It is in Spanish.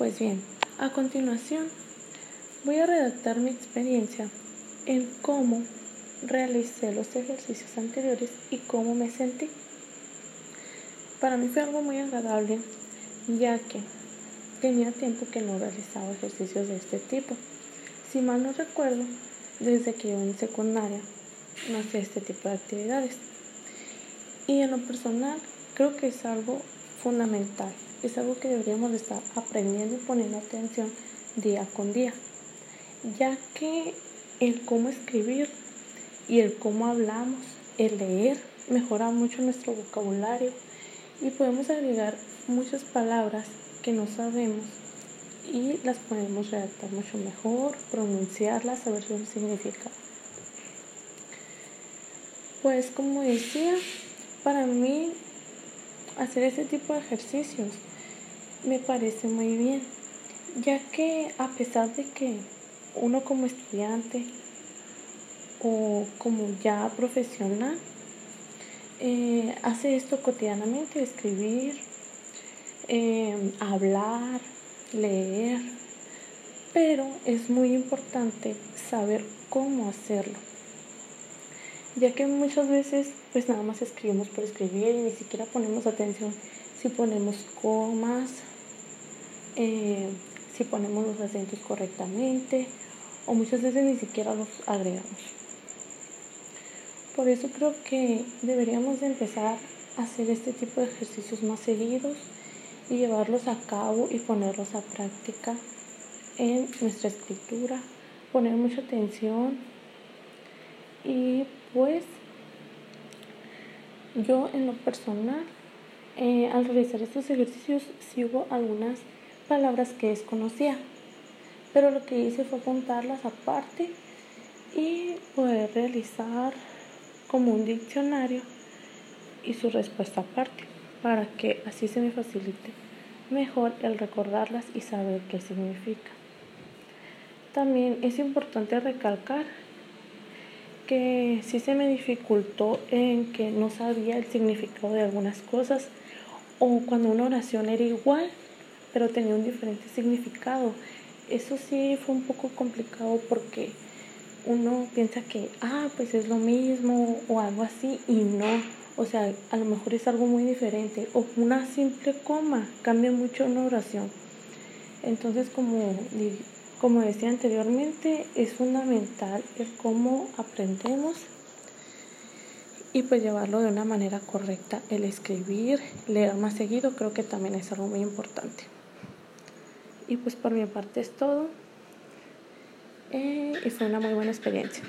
Pues bien, a continuación voy a redactar mi experiencia en cómo realicé los ejercicios anteriores y cómo me sentí. Para mí fue algo muy agradable ya que tenía tiempo que no realizaba ejercicios de este tipo. Si mal no recuerdo, desde que yo en secundaria no hacía este tipo de actividades. Y en lo personal creo que es algo fundamental, es algo que deberíamos estar aprendiendo y poniendo atención día con día, ya que el cómo escribir y el cómo hablamos, el leer, mejora mucho nuestro vocabulario y podemos agregar muchas palabras que no sabemos y las podemos redactar mucho mejor, pronunciarlas, saber su significado. Pues como decía, para mí hacer ese tipo de ejercicios me parece muy bien, ya que a pesar de que uno como estudiante o como ya profesional eh, hace esto cotidianamente, escribir, eh, hablar, leer, pero es muy importante saber cómo hacerlo, ya que muchas veces pues nada más escribimos por escribir y ni siquiera ponemos atención. Si ponemos comas, eh, si ponemos los acentos correctamente o muchas veces ni siquiera los agregamos. Por eso creo que deberíamos de empezar a hacer este tipo de ejercicios más seguidos y llevarlos a cabo y ponerlos a práctica en nuestra escritura, poner mucha atención y pues yo en lo personal eh, al realizar estos ejercicios sí hubo algunas palabras que desconocía, pero lo que hice fue apuntarlas aparte y poder realizar como un diccionario y su respuesta aparte para que así se me facilite mejor el recordarlas y saber qué significa. También es importante recalcar que sí se me dificultó en que no sabía el significado de algunas cosas o cuando una oración era igual pero tenía un diferente significado. Eso sí fue un poco complicado porque uno piensa que, ah, pues es lo mismo o algo así y no. O sea, a lo mejor es algo muy diferente. O una simple coma cambia mucho una oración. Entonces, como, como decía anteriormente, es fundamental el cómo aprendemos y pues llevarlo de una manera correcta. El escribir, leer más seguido, creo que también es algo muy importante. Y pues por mi parte es todo. Eh, y fue una muy buena experiencia.